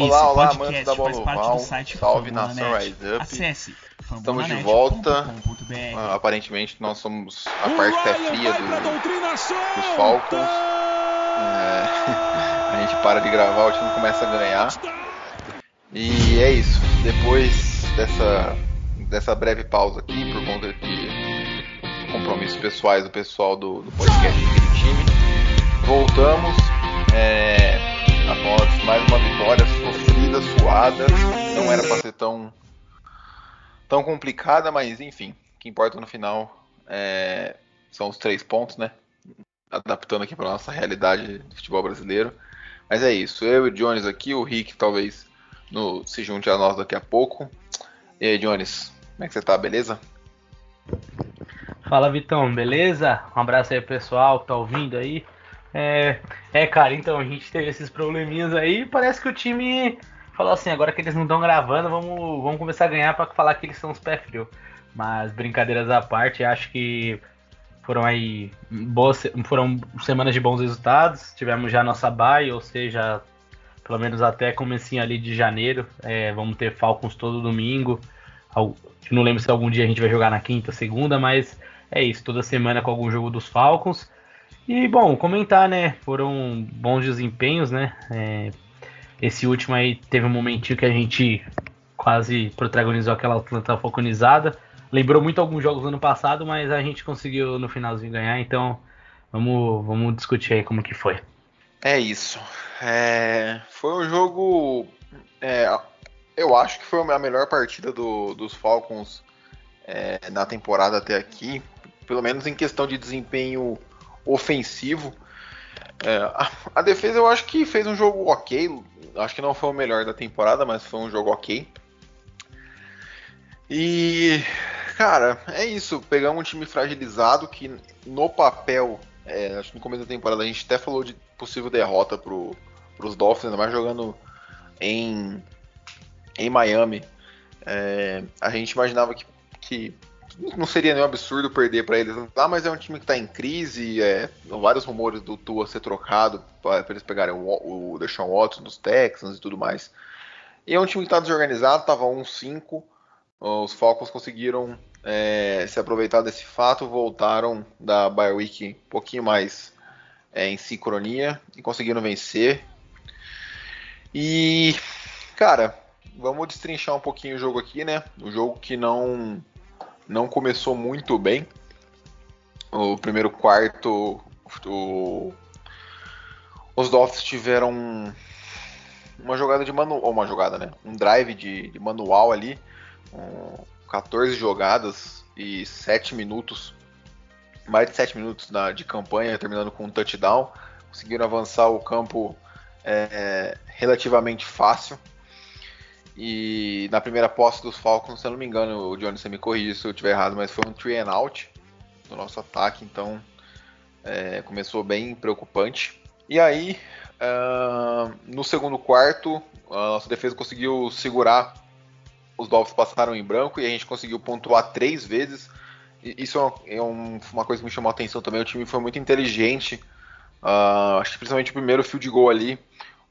Olá, olá, amantes da bola oval. Salve nação Rise Up. Acesse Estamos de volta. Ah, aparentemente nós somos a parte pé fria do, dos Falcons. É, a gente para de gravar, o time começa a ganhar. E é isso. Depois dessa, dessa breve pausa aqui, por conta de compromissos pessoais do pessoal do, do podcast do time, voltamos. É, após mais uma vitória sofrida, suada. Não era para ser tão, tão complicada, mas enfim, o que importa no final é, são os três pontos, né? Adaptando aqui para nossa realidade do futebol brasileiro. Mas é isso, eu e o Jones aqui, o Rick talvez no, se junte a nós daqui a pouco. E aí, Jones, como é que você tá, beleza? Fala Vitão, beleza? Um abraço aí pessoal tá ouvindo aí. É, é, cara, então a gente teve esses probleminhas aí. Parece que o time falou assim: agora que eles não estão gravando, vamos, vamos começar a ganhar para falar que eles são os pé frio. Mas brincadeiras à parte, acho que foram aí boas, foram semanas de bons resultados. Tivemos já nossa bye, ou seja, pelo menos até comecinho ali de janeiro. É, vamos ter Falcons todo domingo. Não lembro se algum dia a gente vai jogar na quinta, segunda, mas é isso, toda semana com algum jogo dos Falcons. E bom, comentar, né? Foram bons desempenhos, né? É, esse último aí teve um momentinho que a gente quase protagonizou aquela Atlanta falconizada. Lembrou muito alguns jogos do ano passado, mas a gente conseguiu no finalzinho ganhar, então vamos, vamos discutir aí como que foi. É isso. É, foi um jogo. É, eu acho que foi a melhor partida do, dos Falcons é, na temporada até aqui. Pelo menos em questão de desempenho ofensivo. É, a, a, defesa eu acho que fez um jogo ok. Acho que não foi o melhor da temporada, mas foi um jogo ok. E, cara, é isso. Pegamos um time fragilizado que no papel, é, acho que no começo da temporada a gente até falou de possível derrota para os Dolphins, mais jogando em, em Miami. É, a gente imaginava que, que não seria nenhum absurdo perder para eles lá, mas é um time que está em crise, é, vários rumores do Tua ser trocado para eles pegarem o, o Deshaun Watson dos Texans e tudo mais. E é um time que está desorganizado, estava 1-5, os Falcons conseguiram é, se aproveitar desse fato, voltaram da bye week um pouquinho mais é, em sincronia e conseguiram vencer. E, cara, vamos destrinchar um pouquinho o jogo aqui, né? O jogo que não não começou muito bem. O primeiro quarto, o... os Dolphins tiveram uma jogada de manual, uma jogada, né? Um drive de, de manual ali, um, 14 jogadas e 7 minutos, mais de 7 minutos na, de campanha, terminando com um touchdown. Conseguiram avançar o campo é, relativamente fácil. E na primeira posse dos Falcons, se eu não me engano, o Johnny, você me corrija se eu estiver errado, mas foi um three and out no nosso ataque, então é, começou bem preocupante. E aí, uh, no segundo quarto, a nossa defesa conseguiu segurar, os Dolphins passaram em branco e a gente conseguiu pontuar três vezes. Isso é, um, uma coisa que me chamou a atenção também, o time foi muito inteligente. Uh, acho que principalmente o primeiro field goal ali,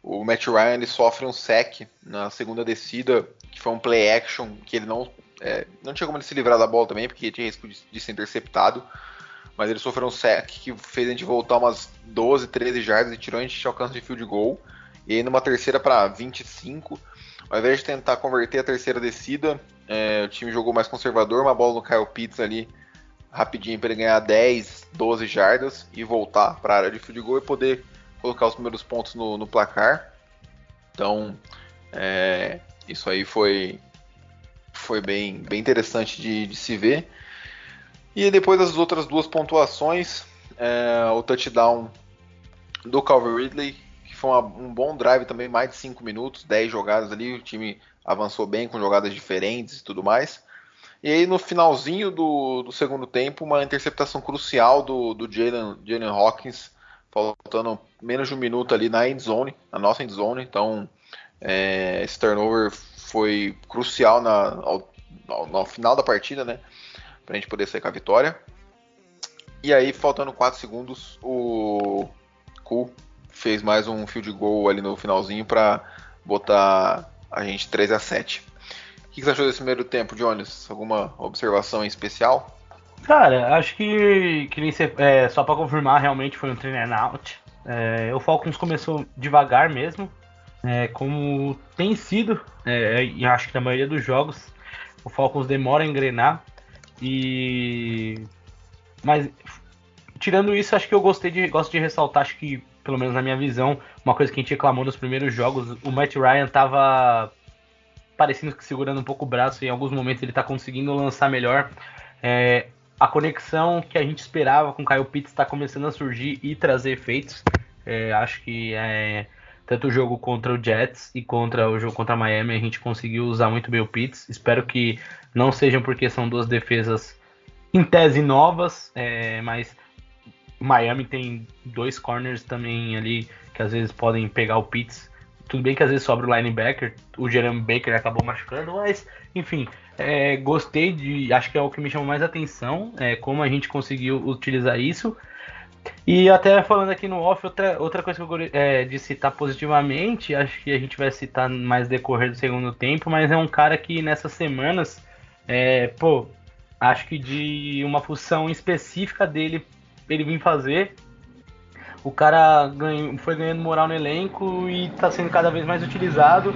o Matt Ryan ele sofre um sec na segunda descida, que foi um play action, que ele não, é, não tinha como ele se livrar da bola também, porque tinha risco de, de, ser interceptado. Mas ele sofreu um sec que fez a gente voltar umas 12, 13 jardas e tirou a gente de alcance de field goal. E aí numa terceira para 25, ao invés de tentar converter a terceira descida, é, o time jogou mais conservador, uma bola no Kyle Pitts ali rapidinho para ele ganhar 10, 12 jardas e voltar para a área de field goal e poder colocar os primeiros pontos no, no placar. Então, é, isso aí foi, foi bem, bem interessante de, de, se ver. E depois das outras duas pontuações, é, o touchdown do Calvin Ridley, que foi uma, um bom drive também, mais de 5 minutos, 10 jogadas ali, o time avançou bem com jogadas diferentes e tudo mais. E aí no finalzinho do, do segundo tempo, uma interceptação crucial do, do Jalen Hawkins, faltando menos de um minuto ali na end zone, na nossa end zone. Então, é, esse turnover foi crucial na, ao, no final da partida, né? Pra gente poder sair com a vitória. E aí, faltando 4 segundos, o Ku fez mais um field goal ali no finalzinho para botar a gente 3 a 7 O que você achou desse primeiro tempo, Jones? Alguma observação em especial? Cara, acho que, que nem você, é, só para confirmar, realmente foi um train out. É, o Falcons começou devagar mesmo, é, como tem sido, é, e acho que na maioria dos jogos, o Falcons demora a engrenar. E mas tirando isso, acho que eu gostei de gosto de ressaltar, acho que pelo menos na minha visão, uma coisa que a gente reclamou nos primeiros jogos, o Matt Ryan tava parecendo que segurando um pouco o braço, e em alguns momentos ele tá conseguindo lançar melhor. É, a conexão que a gente esperava com Kyle Pitts está começando a surgir e trazer efeitos. É, acho que é, tanto o jogo contra o Jets e contra o jogo contra a Miami a gente conseguiu usar muito bem o Pitts. Espero que não sejam porque são duas defesas em tese novas, é, mas Miami tem dois corners também ali que às vezes podem pegar o Pitts. Tudo bem que às vezes sobra o linebacker, o Jeremy Baker acabou machucando, mas enfim, é, gostei de. Acho que é o que me chamou mais atenção, é, como a gente conseguiu utilizar isso. E até falando aqui no off, outra, outra coisa que eu é, de citar positivamente, acho que a gente vai citar mais decorrer do segundo tempo, mas é um cara que nessas semanas, é, pô, acho que de uma função específica dele, ele vir fazer, o cara ganhou, foi ganhando moral no elenco e está sendo cada vez mais utilizado.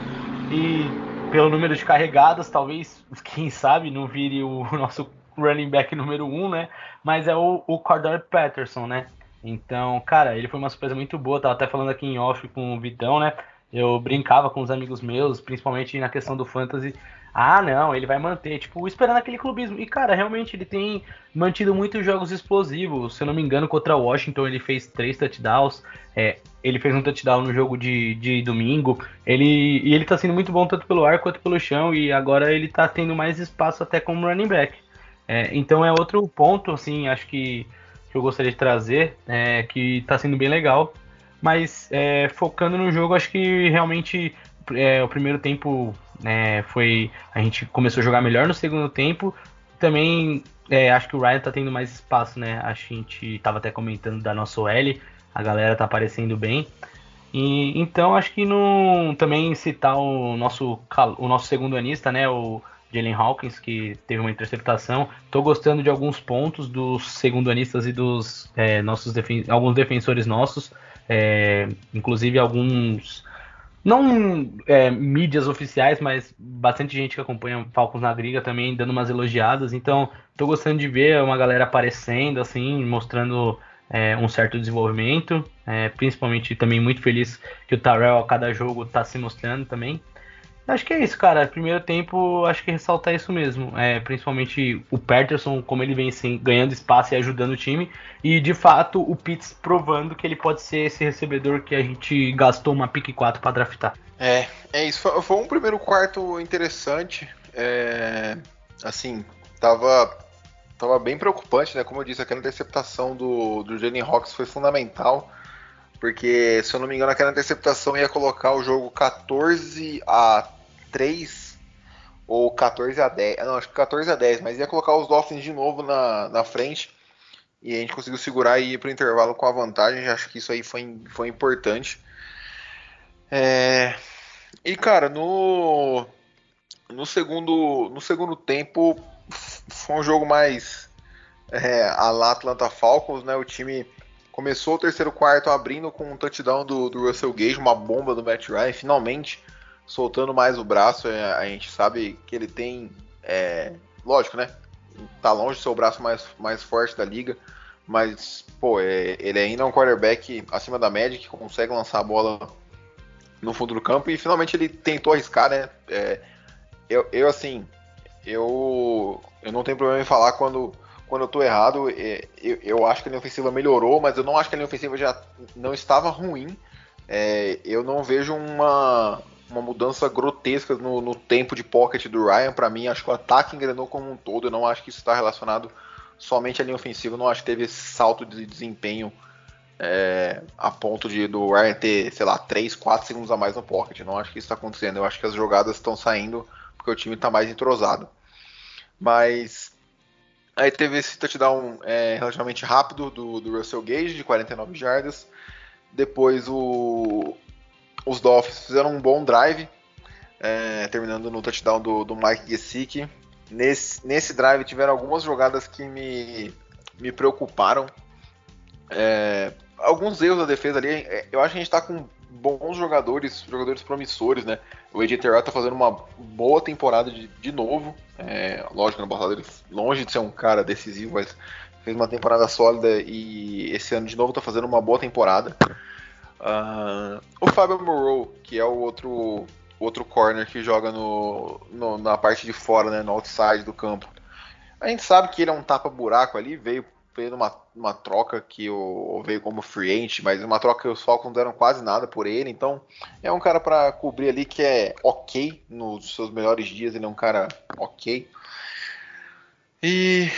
E pelo número de carregadas, talvez, quem sabe, não vire o nosso running back número um, né? Mas é o, o Cordell Patterson, né? Então, cara, ele foi uma surpresa muito boa. Tava até falando aqui em off com o Vitão, né? Eu brincava com os amigos meus, principalmente na questão do fantasy, ah, não, ele vai manter, tipo, esperando aquele clubismo. E, cara, realmente ele tem mantido muitos jogos explosivos. Se eu não me engano, contra o Washington ele fez três touchdowns. É, ele fez um touchdown no jogo de, de domingo. Ele, e ele tá sendo muito bom tanto pelo ar quanto pelo chão. E agora ele tá tendo mais espaço até como running back. É, então é outro ponto, assim, acho que, que eu gostaria de trazer, é, que tá sendo bem legal. Mas é, focando no jogo, acho que realmente é, o primeiro tempo é, foi a gente começou a jogar melhor no segundo tempo. Também é, acho que o Ryan tá tendo mais espaço, né? A gente tava até comentando da nossa OL, a galera tá aparecendo bem. E, então acho que não também citar o nosso o nosso segundo anista, né, o Jalen Hawkins, que teve uma interceptação. Tô gostando de alguns pontos dos segundo anistas e dos é, nossos defen alguns defensores nossos, é, inclusive alguns não é, mídias oficiais, mas bastante gente que acompanha Falcons na Griga também dando umas elogiadas. Então, tô gostando de ver uma galera aparecendo, assim, mostrando é, um certo desenvolvimento. É, principalmente também muito feliz que o Tarell a cada jogo tá se mostrando também. Acho que é isso, cara. Primeiro tempo, acho que ressaltar isso mesmo. É, principalmente o Peterson, como ele vem assim, ganhando espaço e ajudando o time. E de fato, o Pitts provando que ele pode ser esse recebedor que a gente gastou uma pick 4 para draftar. É, é isso. Foi, foi um primeiro quarto interessante. É, assim, tava, tava bem preocupante, né? Como eu disse, aquela interceptação do, do Jalen Hawks foi fundamental porque, se eu não me engano, aquela interceptação ia colocar o jogo 14 a 3 ou 14 a 10. Não, acho que 14 a 10, mas ia colocar os Dolphins de novo na, na frente. E a gente conseguiu segurar e ir para o intervalo com a vantagem. Acho que isso aí foi, foi importante. É... E, cara, no, no, segundo, no segundo tempo foi um jogo mais é, a lá Atlanta Falcons, né? O time Começou o terceiro quarto abrindo com um touchdown do, do Russell Gage, uma bomba do Matt Ryan, finalmente soltando mais o braço. É, a gente sabe que ele tem. É, lógico, né? Tá longe de ser o braço mais, mais forte da liga. Mas, pô, é, ele ainda é um quarterback acima da média que consegue lançar a bola no fundo do campo. E finalmente ele tentou arriscar, né? É, eu, eu, assim, eu, eu não tenho problema em falar quando quando eu estou errado, é, eu, eu, acho que a linha ofensiva melhorou, mas eu não acho que a linha ofensiva já não estava ruim. É, eu não vejo uma, uma mudança grotesca no, no tempo de pocket do Ryan. Para mim, acho que o ataque engrenou como um todo. Eu não acho que isso está relacionado somente à linha ofensiva. Eu não acho que teve esse salto de desempenho é, a ponto de do Ryan ter, sei lá, 3, 4 segundos a mais no pocket. Eu não acho que isso está acontecendo. Eu acho que as jogadas estão saindo porque o time está mais entrosado. Mas Aí teve esse touchdown é, relativamente rápido do, do Russell Gage, de 49 jardas. Depois o, os Dolphins fizeram um bom drive, é, terminando no touchdown do, do Mike Gesicki. Nesse, nesse drive tiveram algumas jogadas que me, me preocuparam. É, alguns erros da defesa ali. É, eu acho que a gente está com bons jogadores, jogadores promissores, né? O AJ Terrell tá fazendo uma boa temporada de, de novo. É, lógico, no passado ele longe de ser um cara decisivo, mas fez uma temporada sólida e esse ano de novo tá fazendo uma boa temporada. Uh, o Fábio Moreau, que é o outro, outro corner que joga no, no, na parte de fora, né, no outside do campo. A gente sabe que ele é um tapa-buraco ali, veio veio numa, numa troca que o, veio como free agent, mas uma troca que os Falcons deram quase nada por ele, então é um cara para cobrir ali que é ok nos seus melhores dias, ele é um cara ok. E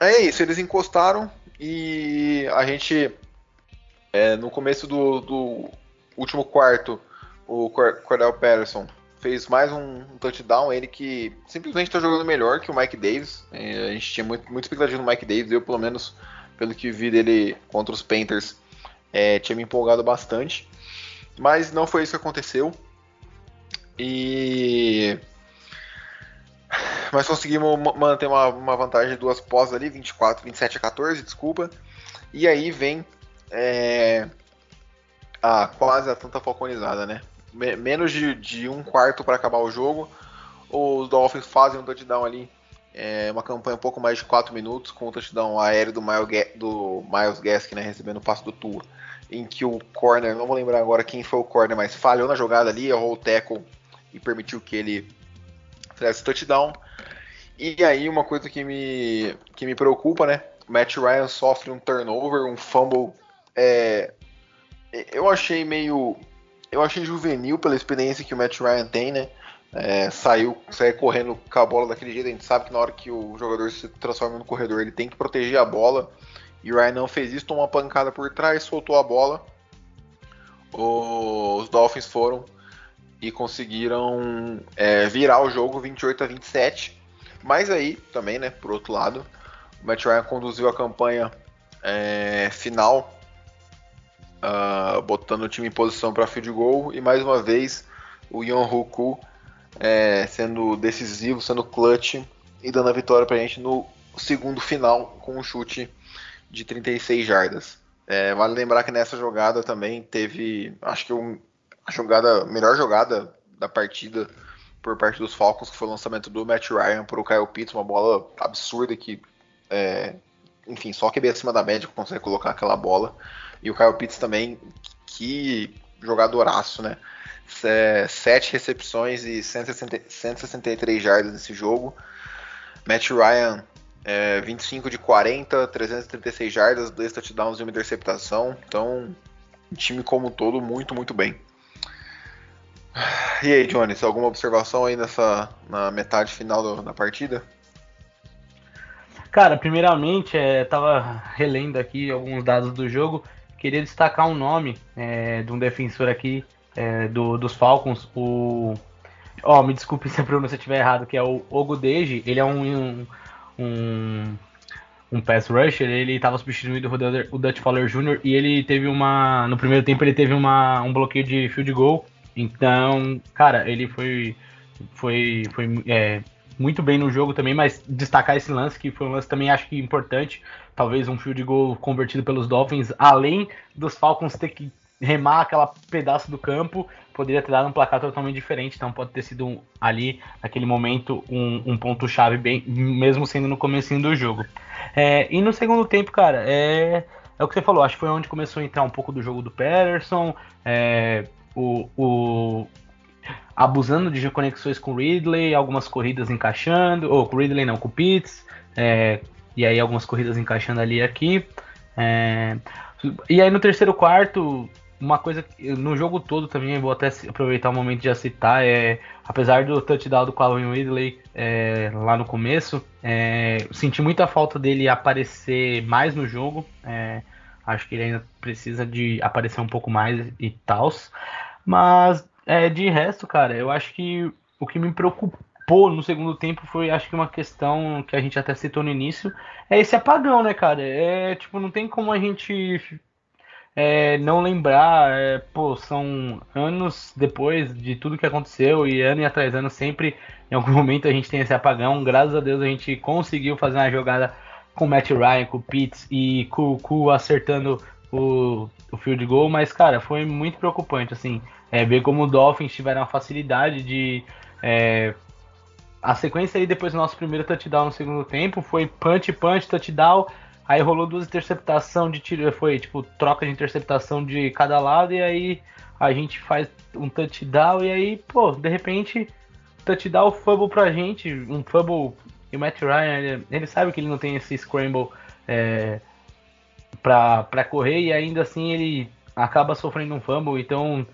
é isso, eles encostaram e a gente é, no começo do, do, último quarto, o Cordell Patterson fez mais um touchdown, ele que simplesmente está jogando melhor que o Mike Davis. É, a gente tinha muito, muito expectativa no Mike Davis, eu pelo menos pelo que vi dele contra os Panthers, é, tinha me empolgado bastante. Mas não foi isso que aconteceu. E. Mas conseguimos manter uma, uma vantagem de duas pós ali, 24, 27 a 14, desculpa. E aí vem é, a quase a tanta falconizada, né? Menos de, de um quarto para acabar o jogo. Os Dolphins fazem um touchdown ali, é, uma campanha um pouco mais de 4 minutos, com o touchdown aéreo do Miles, do Miles Gaskin, né, recebendo o passo do Tua, em que o corner, não vou lembrar agora quem foi o corner, mas falhou na jogada ali, errou o tackle e permitiu que ele fizesse touchdown. E aí uma coisa que me, que me preocupa, né? O Matt Ryan sofre um turnover, um fumble. É, eu achei meio eu achei juvenil pela experiência que o Matt Ryan tem, né? É, saiu, saiu correndo com a bola daquele jeito. A gente sabe que na hora que o jogador se transforma no corredor, ele tem que proteger a bola. E o Ryan não fez isso, tomou uma pancada por trás, soltou a bola. Os Dolphins foram e conseguiram é, virar o jogo 28 a 27. Mas aí, também, né, por outro lado, o Matt Ryan conduziu a campanha é, final uh, botando o time em posição para field goal e mais uma vez o Yon Hoku é, sendo decisivo, sendo clutch e dando a vitória para a gente no segundo final com um chute de 36 jardas. É, vale lembrar que nessa jogada também teve, acho que um, a jogada, melhor jogada da partida por parte dos Falcons, que foi o lançamento do Matt Ryan para o Kyle Pitts, uma bola absurda que, é, enfim, só que bem acima da média consegue colocar aquela bola. E o Kyle Pitts também, que jogadoraço, né? Sete recepções e 160, 163 jardas nesse jogo. Matt Ryan, é, 25 de 40, 336 jardas, dois touchdowns e uma interceptação. Então, o time como um todo, muito, muito bem. E aí, Jones, alguma observação aí nessa na metade final do, da partida? Cara, primeiramente, é, tava relendo aqui alguns dados do jogo queria destacar um nome é, de um defensor aqui é, do, dos Falcons, o. Ó, oh, me desculpe se a pronúncia estiver errado, que é o Ogudeji. Ele é um, um, um pass rusher, ele estava substituindo o Dutch Fowler Jr. e ele teve uma. No primeiro tempo ele teve uma, um bloqueio de field goal. Então, cara, ele foi. Foi, foi é, muito bem no jogo também, mas destacar esse lance, que foi um lance também acho que importante, talvez um field goal convertido pelos Dolphins, além dos Falcons ter que remar aquela pedaço do campo, poderia ter dado um placar totalmente diferente, então pode ter sido um, ali, naquele momento, um, um ponto-chave, bem, mesmo sendo no começo do jogo. É, e no segundo tempo, cara, é, é o que você falou, acho que foi onde começou a entrar um pouco do jogo do Patterson, é, o, o, abusando de conexões com Ridley, algumas corridas encaixando, ou com Ridley não, com Pitts, é, e aí algumas corridas encaixando ali e aqui. É, e aí no terceiro quarto, uma coisa no jogo todo também, vou até aproveitar o momento de citar, é, apesar do touchdown do Calvin Ridley é, lá no começo, é, senti muita falta dele aparecer mais no jogo, é, acho que ele ainda precisa de aparecer um pouco mais e tal, mas é, de resto, cara, eu acho que o que me preocupou no segundo tempo foi, acho que uma questão que a gente até citou no início, é esse apagão, né, cara? É tipo, não tem como a gente é, não lembrar, é, pô, são anos depois de tudo que aconteceu e ano e atrás ano sempre em algum momento a gente tem esse apagão. Graças a Deus a gente conseguiu fazer uma jogada com o Matt Ryan, com o Pitts e com o acertando o, o field goal, mas cara, foi muito preocupante assim, é, ver como o Dolphins tiveram a facilidade de é, a sequência aí depois do nosso primeiro touchdown no segundo tempo foi punch, punch, touchdown Aí rolou duas interceptações de tiro, foi tipo troca de interceptação de cada lado e aí a gente faz um touchdown e aí, pô, de repente touchdown fumble pra gente, um fumble e o Matt Ryan, ele, ele sabe que ele não tem esse scramble é, pra, pra correr e ainda assim ele acaba sofrendo um fumble, então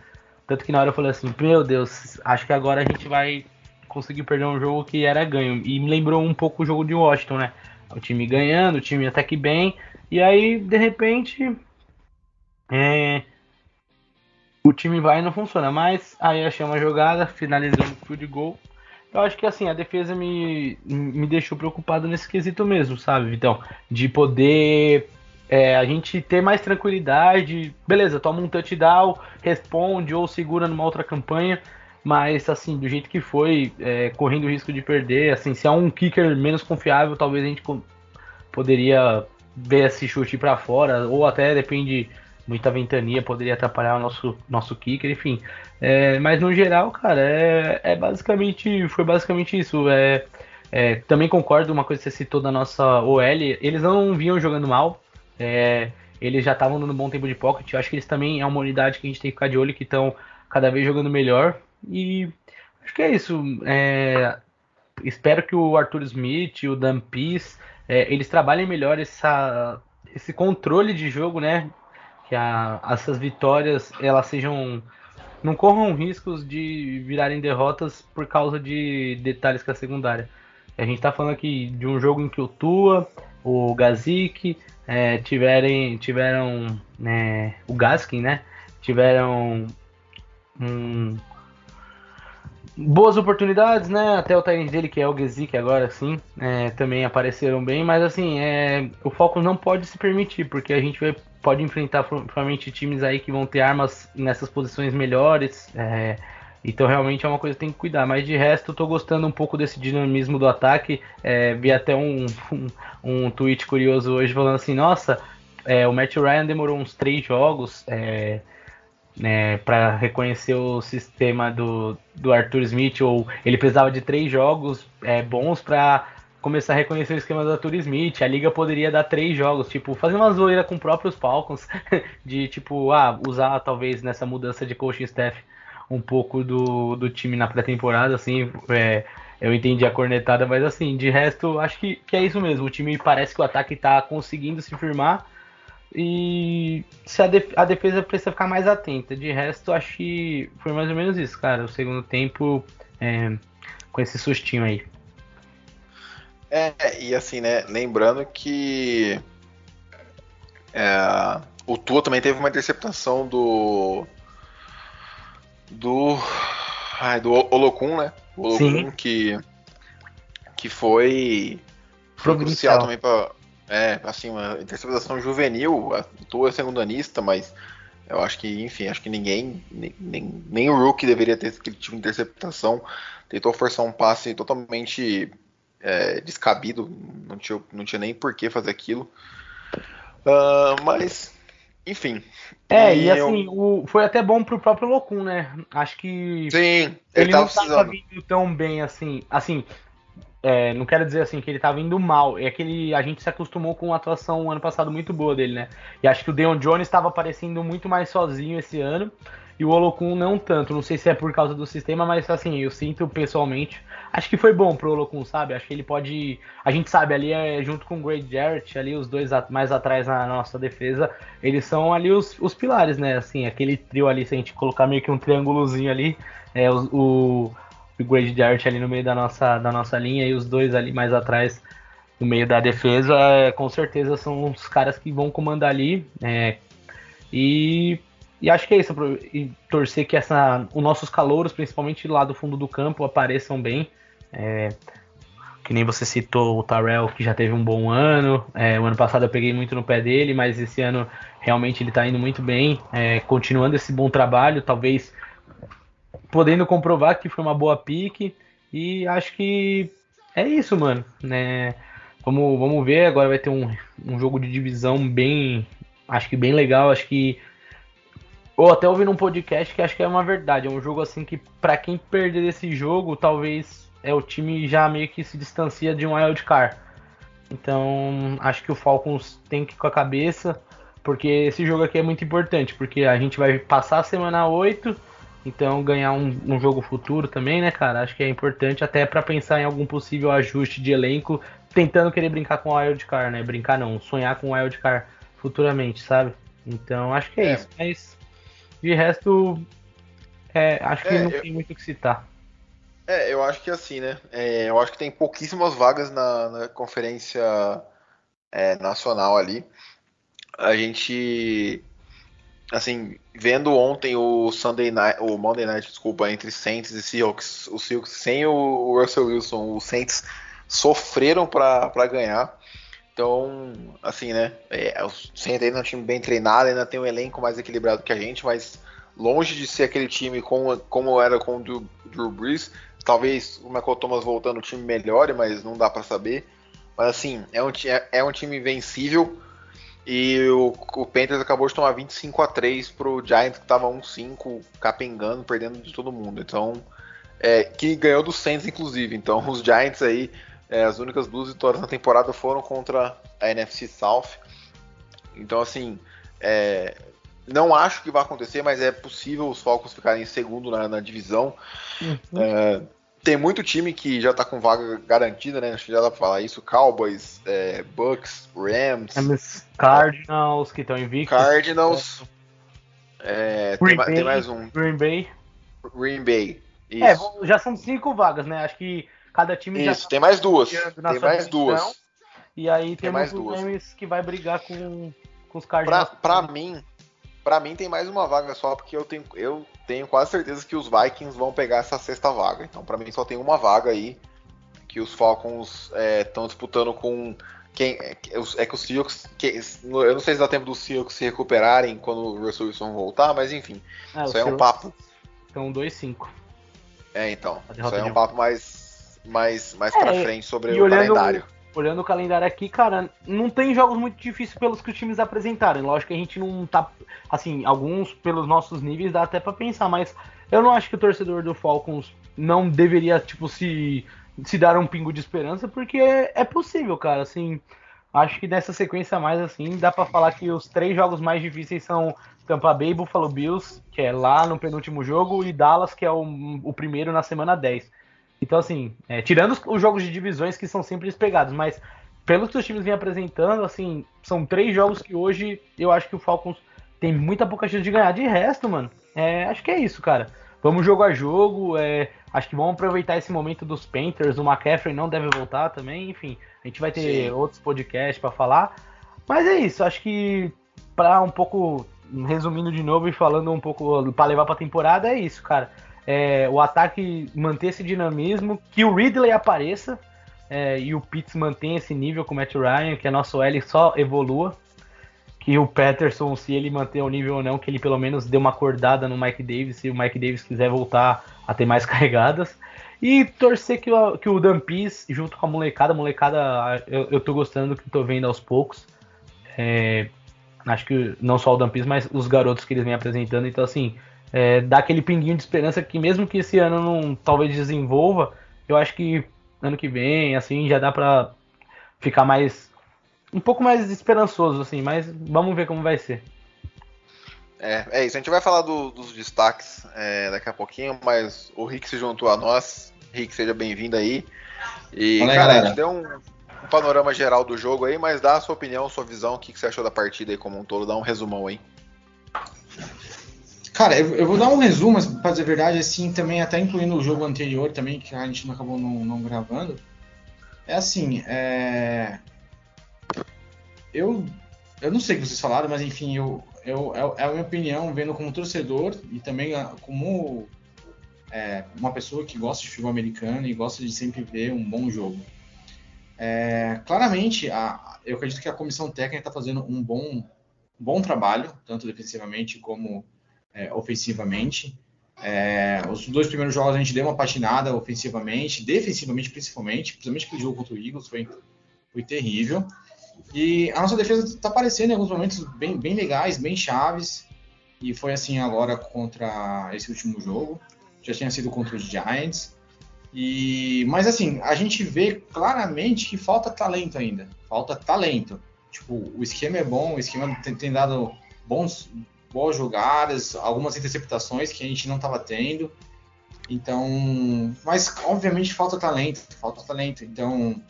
tanto que na hora eu falei assim, meu Deus, acho que agora a gente vai conseguir perder um jogo que era ganho. E me lembrou um pouco o jogo de Washington, né? o time ganhando, o time até que bem, e aí de repente é, o time vai e não funciona. Mas aí achei uma jogada, finalizando o field goal. Eu acho que assim, a defesa me, me deixou preocupado nesse quesito mesmo, sabe, Vitão? De poder é, a gente ter mais tranquilidade. Beleza, toma um touchdown, responde ou segura numa outra campanha. Mas, assim, do jeito que foi, é, correndo o risco de perder, assim, se é um kicker menos confiável, talvez a gente poderia ver esse chute para fora, ou até depende, muita ventania poderia atrapalhar o nosso, nosso kicker, enfim. É, mas no geral, cara, é, é basicamente, foi basicamente isso. É, é, também concordo uma coisa que você citou da nossa OL, eles não vinham jogando mal, é, eles já estavam dando um bom tempo de pocket, eu acho que eles também é uma unidade que a gente tem que ficar de olho, que estão cada vez jogando melhor, e acho que é isso. É, espero que o Arthur Smith o Dan Peace, é, eles trabalhem melhor essa, esse controle de jogo, né? Que a, essas vitórias elas sejam não corram riscos de virarem derrotas por causa de detalhes que a secundária. A gente está falando aqui de um jogo em que o Tua, o Gazik é, tiverem, tiveram né, o Gaskin, né? Tiveram boas oportunidades, né? Até o time dele, que é o Gesick agora sim, é, também apareceram bem, mas assim, é, o Falcons não pode se permitir, porque a gente vai, pode enfrentar provavelmente times aí que vão ter armas nessas posições melhores. É, então realmente é uma coisa que tem que cuidar. Mas de resto, eu tô gostando um pouco desse dinamismo do ataque. É, vi até um, um, um, tweet curioso hoje falando assim, nossa, é, o Matt Ryan demorou uns três jogos. É, né, para reconhecer o sistema do, do Arthur Smith, ou ele precisava de três jogos é, bons para começar a reconhecer o esquema do Arthur Smith. A liga poderia dar três jogos, tipo, fazer uma zoeira com próprios Falcons, de tipo, ah, usar talvez nessa mudança de coaching staff um pouco do, do time na pré-temporada, assim, é, eu entendi a cornetada, mas assim, de resto, acho que, que é isso mesmo. O time parece que o ataque está conseguindo se firmar e se a, def a, defesa precisa ficar mais atenta. De resto, acho que foi mais ou menos isso, cara. O segundo tempo é, com esse sustinho aí. É, e assim, né? Lembrando que é, o Tua também teve uma interceptação do. Do. Ai, do Olokun, né? O Olokun que. Que foi. Foi crucial também para é, assim, uma interceptação juvenil, tu é segundanista, mas eu acho que, enfim, acho que ninguém, nem, nem, nem o Rookie deveria ter aquele tipo de interceptação. Tentou forçar um passe totalmente é, descabido, não tinha, não tinha nem por que fazer aquilo. Uh, mas, enfim. É, e, e assim, eu... o, foi até bom pro próprio Locum, né? Acho que. Sim, ele, não estava vindo tão bem assim. Assim, é, não quero dizer assim que ele tava indo mal, é que ele, a gente se acostumou com a atuação ano passado muito boa dele, né? E acho que o Deon Jones estava aparecendo muito mais sozinho esse ano e o Olokun não tanto. Não sei se é por causa do sistema, mas assim, eu sinto pessoalmente. Acho que foi bom pro Olokun, sabe? Acho que ele pode. A gente sabe, ali é junto com o Great Jarrett, ali os dois mais atrás na nossa defesa, eles são ali os, os pilares, né? Assim, aquele trio ali, se a gente colocar meio que um triângulozinho ali, é o, o o Grade Jarrett ali no meio da nossa, da nossa linha e os dois ali mais atrás no meio da defesa, é, com certeza são os caras que vão comandar ali. É, e, e acho que é isso, e torcer que essa, os nossos calouros, principalmente lá do fundo do campo, apareçam bem. É, que nem você citou o Tarell, que já teve um bom ano. É, o ano passado eu peguei muito no pé dele, mas esse ano realmente ele está indo muito bem, é, continuando esse bom trabalho, talvez podendo comprovar que foi uma boa pique. E acho que é isso, mano. Né? Vamos, vamos ver, agora vai ter um, um jogo de divisão bem. Acho que bem legal. Acho que. Ou até ouvi num podcast que acho que é uma verdade. É um jogo assim que, para quem perder esse jogo, talvez é o time já meio que se distancia de um wild card. Então, acho que o Falcons tem que ir com a cabeça, porque esse jogo aqui é muito importante, porque a gente vai passar a semana 8, então ganhar um, um jogo futuro também, né, cara? Acho que é importante até para pensar em algum possível ajuste de elenco, tentando querer brincar com o wild card, né? Brincar não, sonhar com o wild card futuramente, sabe? Então, acho que é, é. isso. Mas de resto, é, acho que é, não eu... tem muito o que citar. É, eu acho que assim, né? É, eu acho que tem pouquíssimas vagas na, na conferência é, nacional ali. A gente, assim, vendo ontem o Sunday Night, o Monday Night, desculpa, entre Saints e Seahawks, o Seahawks sem o Russell Wilson, os Saints sofreram para ganhar. Então, assim, né? É, o Saints ainda é um time bem treinado, ainda tem um elenco mais equilibrado que a gente, mas longe de ser aquele time como, como era com o Drew Brees, Talvez o Michael Thomas voltando o time melhore, mas não dá para saber. Mas assim, é um, é, é um time vencível. E o, o Panthers acabou de tomar 25 a 3 pro Giants, que tava 1-5, capengando, perdendo de todo mundo. Então, é, que ganhou do Saints, inclusive. Então, os Giants aí, é, as únicas duas vitórias na temporada foram contra a NFC South. Então, assim, é, não acho que vai acontecer, mas é possível os Falcons ficarem em segundo na, na divisão. Uhum. É, tem muito time que já tá com vaga garantida, né? Acho que já dá pra falar isso. Cowboys, é, Bucks, Rams. Cardinals, que estão invictos. Cardinals. É, tem, Bay, tem, mais um. Green Bay. Green Bay. É, isso. É, já são cinco vagas, né? Acho que cada time Isso, tá tem mais duas. Tem mais duas. E aí tem mais duas. que vai brigar com, com os Cardinals. Pra, pra mim, para mim tem mais uma vaga só, porque eu tenho, eu tenho quase certeza que os Vikings vão pegar essa sexta vaga. Então, para mim só tem uma vaga aí que os Falcons estão é, disputando com quem é, é que os Seahawks, que, eu não sei se dá tempo dos Seahawks se recuperarem quando o Russell Wilson voltar, mas enfim, é, isso aí é um papo. São 2-5. É, então, isso aí é um papo mais mais mais é, para frente sobre o calendário olhando o calendário aqui, cara, não tem jogos muito difíceis pelos que os times apresentarem. Lógico que a gente não tá. Assim, alguns pelos nossos níveis dá até para pensar, mas eu não acho que o torcedor do Falcons não deveria, tipo, se, se dar um pingo de esperança, porque é, é possível, cara. Assim, acho que nessa sequência mais, assim, dá para falar que os três jogos mais difíceis são Tampa Bay Buffalo Bills, que é lá no penúltimo jogo, e Dallas, que é o, o primeiro na semana 10. Então, assim, é, tirando os, os, jogos de divisões que são sempre despegados, mas pelo que os times vêm apresentando, assim, são três jogos que hoje eu acho que o Falcons tem muita pouca chance de ganhar. De resto, mano, é, acho que é isso, cara. Vamos jogo a jogo, é, acho que vamos aproveitar esse momento dos Panthers, o McCaffrey não deve voltar também, enfim, a gente vai ter Sim. outros podcasts para falar. Mas é isso, acho que para um pouco, resumindo de novo e falando um pouco para levar para temporada, é isso, cara é, o ataque manter esse dinamismo, que o Ridley apareça é, e o Pitts mantenha esse nível com o Matt Ryan, que a nossa L só evolua. Que o Patterson, se ele manter o nível ou não, que ele pelo menos dê uma acordada no Mike Davis, se o Mike Davis quiser voltar a ter mais carregadas. E torcer que o, que o Dan Pease, junto com a molecada, a molecada eu, eu tô gostando do que tô vendo aos poucos. É, acho que não só o Dan Pease, mas os garotos que eles vêm apresentando. Então, assim, é, dá aquele pinguinho de esperança que mesmo que esse ano não talvez desenvolva, eu acho que ano que vem, assim, já dá pra ficar mais. um pouco mais esperançoso, assim, mas vamos ver como vai ser. É, é isso, a gente vai falar do, dos destaques é, daqui a pouquinho, mas o Rick se juntou a nós. Rick, seja bem-vindo aí. E, Fala cara, a gente deu um, um, panorama geral do jogo aí, mas dá a sua opinião, sua visão, o que, que você achou da partida aí como um todo, dá um resumão aí. Cara, eu, eu, vou dar um resumo, mas pra dizer a verdade, assim, também até incluindo o jogo anterior também, que a gente não acabou não, não gravando. É assim, é... Eu, eu não sei o que vocês falaram, mas enfim, eu, eu, é, é a minha opinião, vendo como torcedor e também como é, uma pessoa que gosta de futebol americano e gosta de sempre ver um bom jogo. É, claramente, a, eu acredito que a comissão técnica está fazendo um bom, bom trabalho, tanto defensivamente como é, ofensivamente. É, os dois primeiros jogos a gente deu uma patinada ofensivamente, defensivamente principalmente, principalmente aquele jogo contra o Eagles foi, foi terrível. E a nossa defesa está aparecendo em alguns momentos bem, bem legais, bem chaves. E foi assim agora contra esse último jogo. Já tinha sido contra os Giants. E, mas assim, a gente vê claramente que falta talento ainda. Falta talento. Tipo, o esquema é bom, o esquema tem, tem dado bons, boas jogadas, algumas interceptações que a gente não estava tendo. Então, mas obviamente falta talento, falta talento. Então,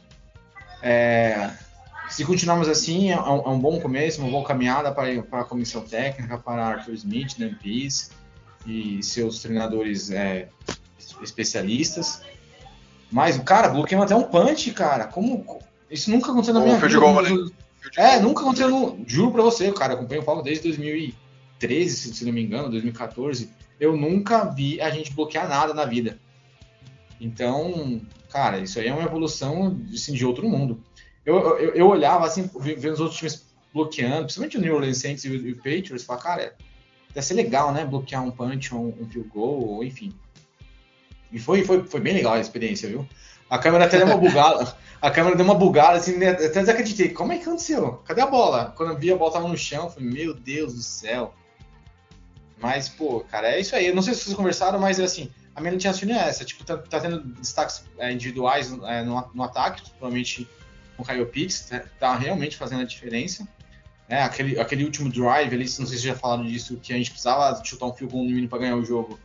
é, se continuarmos assim, é um, é um, bom começo, uma boa caminhada para, para a comissão técnica, para Arthur Smith, Dan Pease e seus treinadores é, especialistas. Mas, cara, bloqueou até um punch, cara. Como. Isso nunca aconteceu na minha vida. Goal, né? É, nunca aconteceu. No... Juro pra você, cara. Acompanho o Paulo desde 2013, se não me engano, 2014. Eu nunca vi a gente bloquear nada na vida. Então, cara, isso aí é uma evolução assim, de outro mundo. Eu, eu, eu olhava assim, vendo os outros times bloqueando, principalmente o New Orleans Saints e o, e o Patriots, falava, cara, deve ser legal, né? Bloquear um punch ou um, um field goal, ou enfim. E foi, foi, foi bem legal a experiência, viu? A câmera até deu uma bugada. A câmera deu uma bugada, assim, né? até desacreditei. Como é que aconteceu? Cadê a bola? Quando eu vi a bola tava no chão, eu falei, meu Deus do céu. Mas, pô, cara, é isso aí. Eu não sei se vocês conversaram, mas assim, a minha notícia é essa. Tipo, tá, tá tendo destaques é, individuais é, no, no, ataque, provavelmente com o Kyle Pitts, tá, tá, realmente fazendo a diferença. É, aquele, aquele último drive ali, não sei se vocês já falaram disso, que a gente precisava chutar um field goal no mínimo para ganhar o jogo.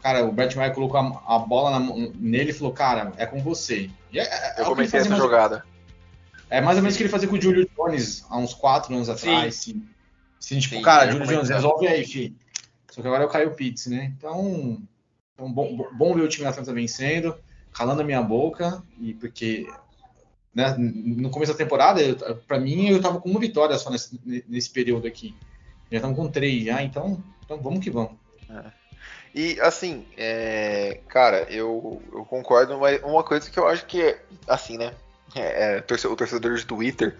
Cara, o Brett Meyer colocou a, a bola na, nele e falou, cara, é com você. É, é, eu comentei essa jogada. É mais ou menos o que ele fazia com o Julio Jones há uns 4 anos atrás. Sim. Assim, tipo, Sim, cara, Julio Jones, resolve aí, filho. Só que agora é o Caio Pitts, né? Então, então bom, bom ver o time da Atlanta vencendo, calando a minha boca, e porque né, no começo da temporada, para mim, eu tava com uma vitória só nesse, nesse período aqui. Já estamos com três já, então, então vamos que vamos. É. E assim, é, cara, eu, eu concordo, mas uma coisa que eu acho que é assim, né? É, é, o torcedor de Twitter,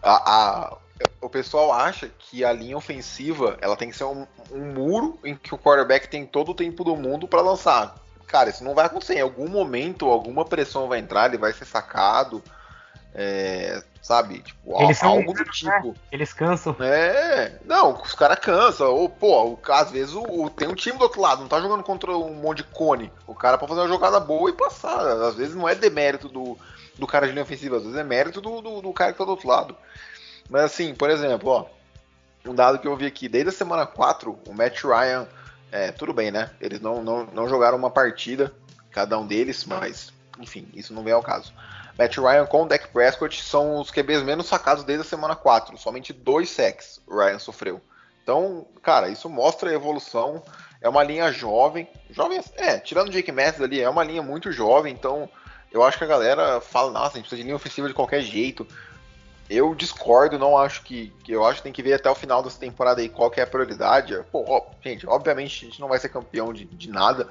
a, a, o pessoal acha que a linha ofensiva ela tem que ser um, um muro em que o quarterback tem todo o tempo do mundo para lançar. Cara, isso não vai acontecer. Em algum momento, alguma pressão vai entrar, ele vai ser sacado. É, sabe? Tipo, Eles algo do tipo. Né? Eles cansam. É, não, os caras cansam. Ou, pô, às vezes o, o, tem um time do outro lado, não tá jogando contra um monte de cone. O cara pode fazer uma jogada boa e passar. Às vezes não é demérito do, do cara de linha ofensiva, às vezes é mérito do, do, do cara que tá do outro lado. Mas assim, por exemplo, ó, um dado que eu vi aqui, desde a semana 4, o Matt Ryan, é, tudo bem, né? Eles não, não, não jogaram uma partida, cada um deles, mas, enfim, isso não vem ao caso. Matt Ryan com o Dak Prescott são os QBs menos sacados desde a semana 4. Somente dois sacks o Ryan sofreu. Então, cara, isso mostra a evolução. É uma linha jovem. Jovem, é, tirando o Jake Matthews ali, é uma linha muito jovem. Então, eu acho que a galera fala, nossa, a gente precisa de linha ofensiva de qualquer jeito. Eu discordo, não acho que, que. Eu acho que tem que ver até o final dessa temporada aí qual que é a prioridade. Pô, ó, gente, obviamente a gente não vai ser campeão de, de nada.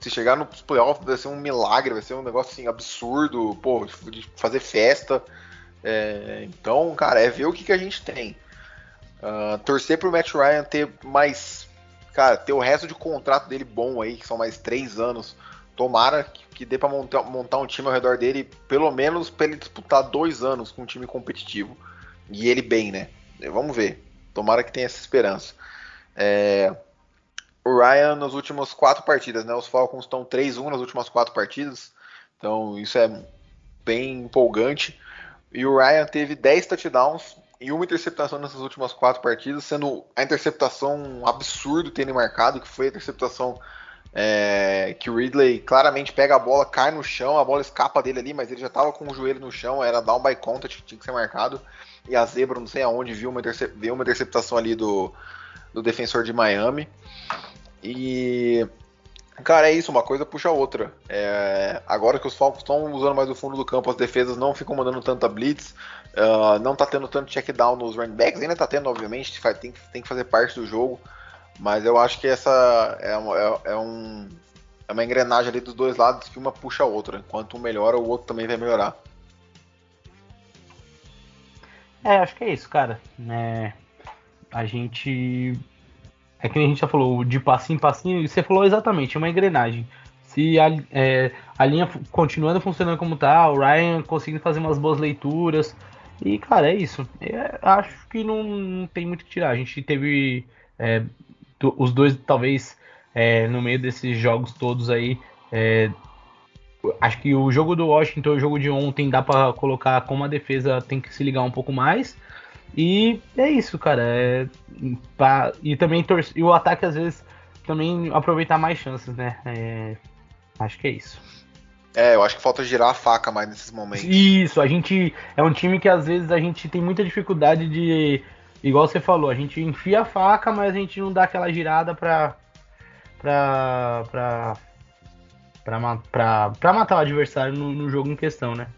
Se chegar nos playoffs vai ser um milagre, vai ser um negócio assim absurdo, pô, de fazer festa. É, então, cara, é ver o que, que a gente tem. Uh, torcer pro Matt Ryan ter mais. Cara, ter o resto de contrato dele bom aí, que são mais três anos. Tomara que, que dê pra montar, montar um time ao redor dele, pelo menos pra ele disputar dois anos com um time competitivo. E ele bem, né? Vamos ver. Tomara que tenha essa esperança. É, o Ryan nas últimas quatro partidas, né? Os Falcons estão 3-1 nas últimas quatro partidas, então isso é bem empolgante. E o Ryan teve 10 touchdowns e uma interceptação nessas últimas quatro partidas, sendo a interceptação um absurdo ter ele marcado, que foi a interceptação é, que o Ridley claramente pega a bola, cai no chão, a bola escapa dele ali, mas ele já estava com o joelho no chão, era down by contact, tinha que ser marcado. E a zebra, não sei aonde, viu uma, viu uma interceptação ali do, do defensor de Miami. E. Cara, é isso, uma coisa puxa a outra. É, agora que os Falcons estão usando mais o fundo do campo, as defesas não ficam mandando tanta blitz, uh, não tá tendo tanto check down nos running backs, ainda tá tendo, obviamente, tem, tem que fazer parte do jogo, mas eu acho que essa é, é, é, um, é uma engrenagem ali dos dois lados que uma puxa a outra. Enquanto um melhora, o outro também vai melhorar. É, acho que é isso, cara. É, a gente. É que a gente já falou, de passinho em passinho, e você falou exatamente, é uma engrenagem. Se a, é, a linha continuando funcionando como tá, o Ryan conseguindo fazer umas boas leituras. E, cara, é isso. É, acho que não, não, tem muito que tirar. A gente teve é, os dois, talvez, é, no meio desses jogos todos aí, é, acho que o jogo do Washington o jogo de ontem dá para colocar como a defesa tem que se ligar um pouco mais. E é isso, cara. É, pra, e também e o ataque às vezes também aproveitar mais chances, né? É, acho que é isso. É, eu acho que falta girar a faca mais nesses momentos. Isso, a gente é um time que às vezes a gente tem muita dificuldade de, igual você falou, a gente enfia a faca, mas a gente não dá aquela girada pra pra, pra para matar o adversário no, no, jogo em questão, né?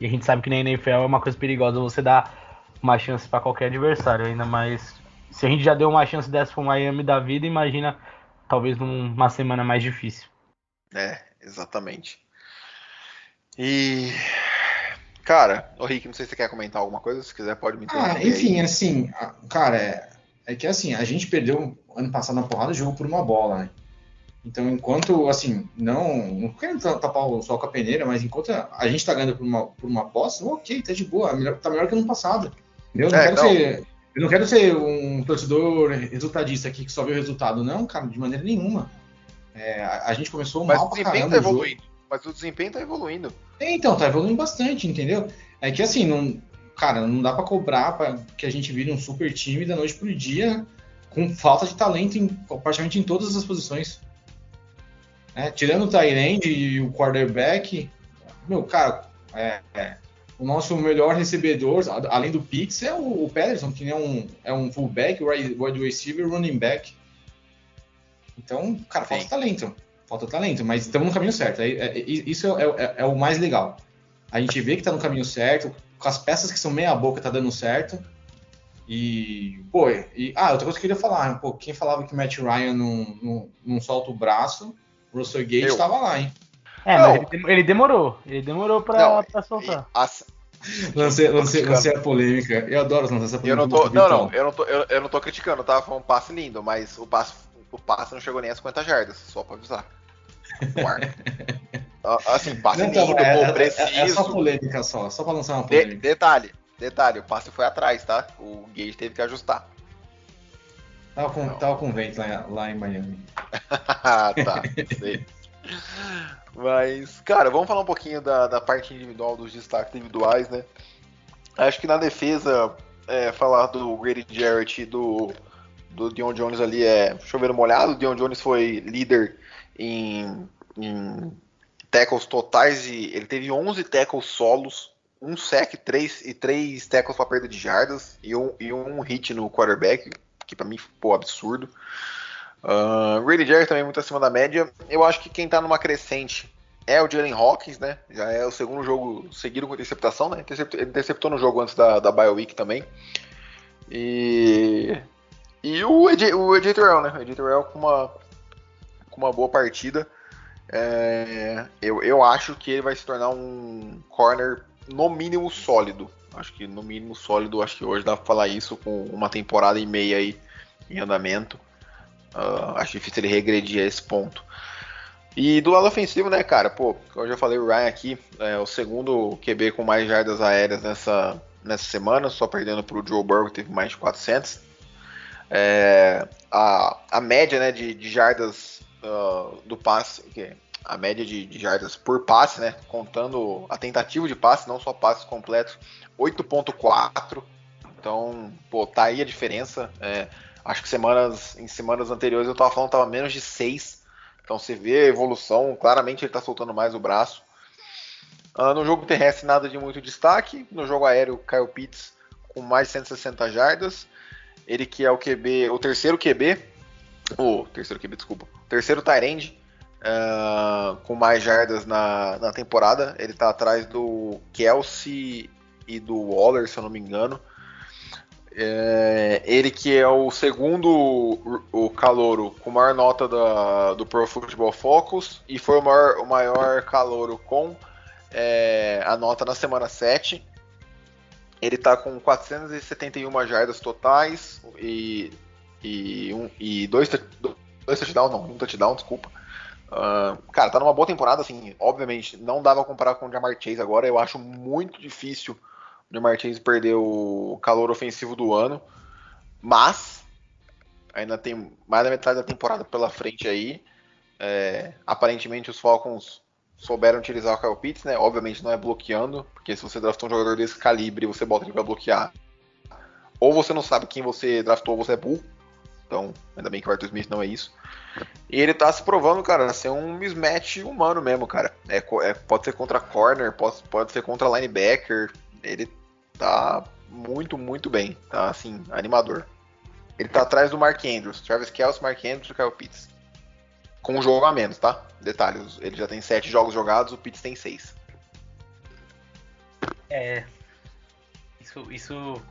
E a gente sabe que na NFL é uma coisa perigosa você dar uma chance para qualquer adversário, ainda mais se a gente já deu uma chance dessa pro Miami da vida, imagina talvez numa semana mais difícil. É, exatamente. E cara, o Rick, não sei se você quer comentar alguma coisa, se quiser pode me interromper. Ah, enfim, aí. assim, cara, é, é que assim, a gente perdeu ano passado na porrada de jogo por uma bola, né? Então, enquanto, assim, não, não quero tapar o sol com a peneira, mas enquanto a gente está ganhando por uma, por uma posse, ok, tá de boa, melhor, tá melhor que no passado. Eu não, é, quero não. Ser, eu não quero ser um torcedor resultadista aqui que só vê o resultado, não, cara, de maneira nenhuma. É, a, a, gente começou mas mal pra caramba. Tá evoluindo, mas o desempenho tá evoluindo. É, então, tá evoluindo bastante, entendeu? É que assim, não, cara, não dá para cobrar pra que a gente vire um super time da noite pro dia com falta de talento em, praticamente em todas as posições. É, tirando o Tyrande e o quarterback, meu, cara, é, é, o nosso melhor recebedor, além do Pix, é o, o Pederson, que é um, é um fullback, wide receiver, running back. Então, cara, falta Sim. talento. Falta talento, mas estamos no caminho certo. É, é, isso é, é, é, o mais legal. A gente vê que está no caminho certo, com as peças que são meia boca tá dando certo. E, pô, e, ah, outra coisa que eu queria falar, pô, quem falava que Matt Ryan não, não, não solta o braço, o Russell Gage estava lá, hein? É, não. mas ele, demorou. Ele demorou pra, pra soltar. Lancei, lancei, lancei, a polêmica. Eu adoro lançar essa polêmica. Eu não tô, não, não, eu não tô, eu, eu, não tô criticando, tá? Foi um passe lindo, mas o passe, o passe não chegou nem a 50 jardas, só pra avisar. Assim, passe não, lindo, é, pô, é, preciso. É, é, só polêmica só, só pra lançar uma polêmica. De, detalhe, detalhe, o passe foi atrás, tá? O Gage teve que ajustar. Tava com, tava com vento lá, lá em Miami. tá, sei. Mas, cara, vamos falar um pouquinho da, da parte individual, dos destaques individuais, né? Acho que na defesa, é, falar do Grady Jarrett e do, do Dion Jones ali é chover molhado. O Dion Jones foi líder em, em tackles totais e ele teve 11 tackles solos, um sec, três e três tackles para perda de jardas e um, e um hit no quarterback que para mim ficou absurdo. Uh, Grady Jarrett também muito acima da média. Eu acho que quem está numa crescente é o Jalen Hawkins, né? Já é o segundo jogo seguido com interceptação, né? Interceptou, interceptou no jogo antes da, da Bio Week também. E, e o Ed, o Ed Terrell, né? O Terrell com uma, com uma boa partida. É, eu, eu acho que ele vai se tornar um corner no mínimo sólido. Acho que no mínimo sólido, acho que hoje dá pra falar isso com uma temporada e meia aí em andamento. Uh, acho difícil ele regredir a esse ponto. E do lado ofensivo, né, cara, pô, como eu já falei, o Ryan aqui é o segundo QB com mais jardas aéreas nessa, nessa semana, só perdendo para o Joe Burrow, que teve mais de 400. É, a, a média né, de, de jardas uh, do passe, que a média de, de, jardas por passe, né, contando a tentativa de passe, não só passes completos, 8.4. Então, pô, tá aí a diferença. É, acho que semanas em semanas anteriores eu tava falando que tava menos de 6. Então você vê a evolução, claramente ele tá soltando mais o braço. Uh, no jogo terrestre nada de muito destaque. No jogo aéreo, Kyle Pitts com mais 160 jardas. Ele que é o QB, o terceiro QB, o terceiro QB, desculpa, terceiro Tyrande uh, com mais jardas na, na temporada. Ele tá atrás do Kelsey e do Waller, se eu não me engano. É, ele que é o segundo o calouro com maior nota da, do Pro Football Focus e foi o maior, o maior calouro com é, a nota na semana 7. Ele tá com 471 jardas totais e, e, um, e dois, dois touchdowns, não, um touchdown, desculpa. Uh, cara, tá numa boa temporada, assim, obviamente, não dava comparar com o Jamar Chase agora, eu acho muito difícil o Jamar Chase perder o calor ofensivo do ano, mas ainda tem mais da metade da temporada pela frente aí, é, aparentemente os Falcons souberam utilizar o Kyle Pitts, né? Obviamente não é bloqueando, porque se você draftou um jogador desse calibre você bota ele para bloquear, ou você não sabe quem você draftou, você é burro. Então, ainda bem que o Arthur Smith não é isso. E ele tá se provando, cara, ser um mismatch humano mesmo, cara. É, é, pode ser contra corner, pode, pode ser contra linebacker. Ele tá muito, muito bem. Tá, assim, animador. Ele tá atrás do Mark Andrews. Travis Kelce, Mark Andrews e Kyle Pitts com um jogo a menos, tá? Detalhes, ele já tem sete jogos jogados, o Pitts tem seis. É. Isso, isso.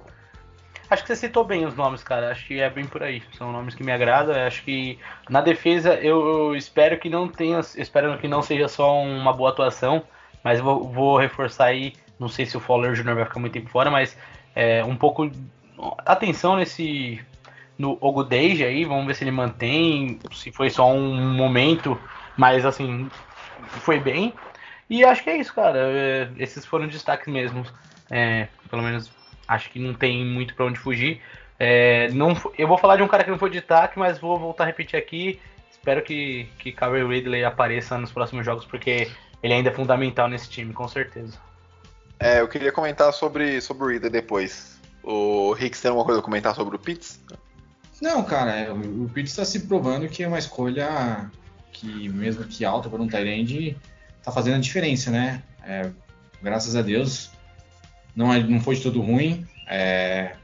Acho que você citou bem os nomes, cara. Acho que é bem por aí. São nomes que me agradam. Acho que na defesa eu espero que não tenha. Espero que não seja só uma boa atuação. Mas vou, vou reforçar aí. Não sei se o Fowler Jr. vai ficar muito tempo fora, mas é, um pouco atenção nesse no Ogudeja aí, vamos ver se ele mantém, se foi só um momento, mas assim, foi bem. E acho que é isso, cara. É, esses foram destaques mesmo. É, pelo menos acho que não tem muito para onde fugir. É, não, eu vou falar de um cara que não foi de destaque, mas vou voltar a repetir aqui. Espero que, que Kyrie Ridley apareça nos próximos jogos, porque ele ainda é fundamental nesse time, com certeza. É, eu queria comentar sobre, sobre o Ridley depois. O Rick, tem alguma coisa a comentar sobre o Pitts? Não, cara, é, o Pitts está se provando que é uma escolha que, mesmo que alta para um Tyrande, está fazendo a diferença, né? É, graças a Deus, não, é, não foi de todo ruim. É,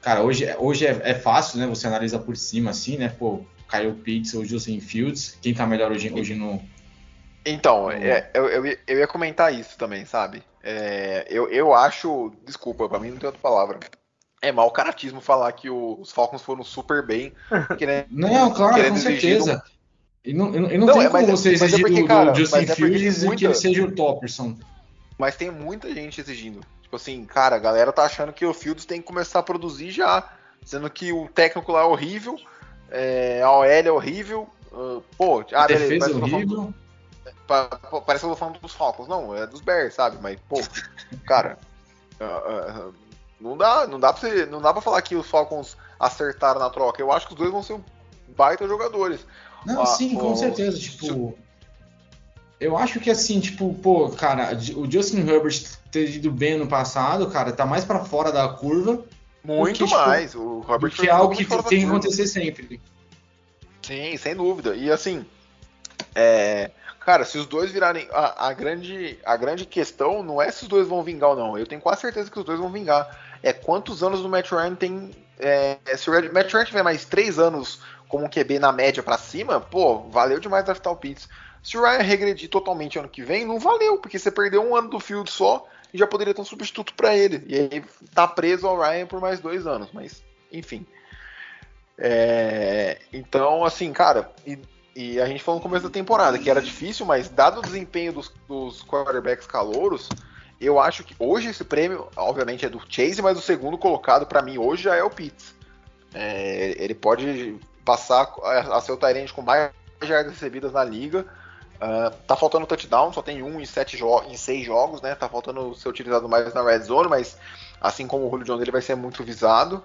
cara, hoje, hoje é, é, fácil, né? Você analisa por cima, assim, né? Pô, caiu Pitts ou Justin Fields. Quem tá melhor hoje, hoje no. Então, é, eu, eu, eu, ia comentar isso também, sabe? É, eu, eu acho. Desculpa, pra mim não tem outra palavra é mau caratismo falar que o, os Falcons foram super bem. Querendo, não, claro, com certeza. Um... E não, e não, não tem é, como você é exigir é porque, do, cara, do Justin é Fields muita... que ele seja o Topperson. Mas tem muita gente exigindo. Tipo assim, cara, a galera tá achando que o Fields tem que começar a produzir já. Sendo que o técnico lá é horrível, é, a OL é horrível. Uh, pô, ah, defesa beleza, é horrível. parece que eu tô falando dos Falcons. Não, é dos Bears, sabe? Mas, pô, cara... Uh, uh, não dá, não dá pra você, não dá para falar que os Falcons acertaram na troca. Eu acho que os dois vão ser baita jogadores. Não, ah, sim, com certeza, tipo, eu acho que assim, tipo, pô, cara, o Justin Herbert ter ido bem no passado, cara, tá mais para fora da curva. Muito porque, tipo, mais. Tipo, o Herbert que é algo que tem que acontecer sempre. Sim, sem dúvida. E assim, é, cara, se os dois virarem a, a, grande a grande questão não é se os dois vão vingar ou não. Eu tenho quase certeza que os dois vão vingar é quantos anos o Matt Ryan tem. É, se o Matt Ryan tiver mais três anos como um QB na média para cima, pô, valeu demais draftar o Pitts. Se o Ryan regredir totalmente ano que vem, não valeu, porque você perdeu um ano do field só e já poderia ter um substituto para ele. E aí tá preso ao Ryan por mais dois anos, mas enfim. É, então, assim, cara, e, e, a gente falou no começo da temporada que era difícil, mas dado o desempenho dos, dos quarterbacks calouros, eu acho que hoje esse prêmio, obviamente, é do Chase, mas o segundo colocado para mim hoje já é o Pitts. É, ele pode passar a, a ser o Tyrande com mais jardas recebidas na liga. Uh, tá faltando touchdown, só tem um em, sete em seis jogos, né? Tá faltando ser utilizado mais na red zone, mas assim como o Julio Jones, ele vai ser muito visado.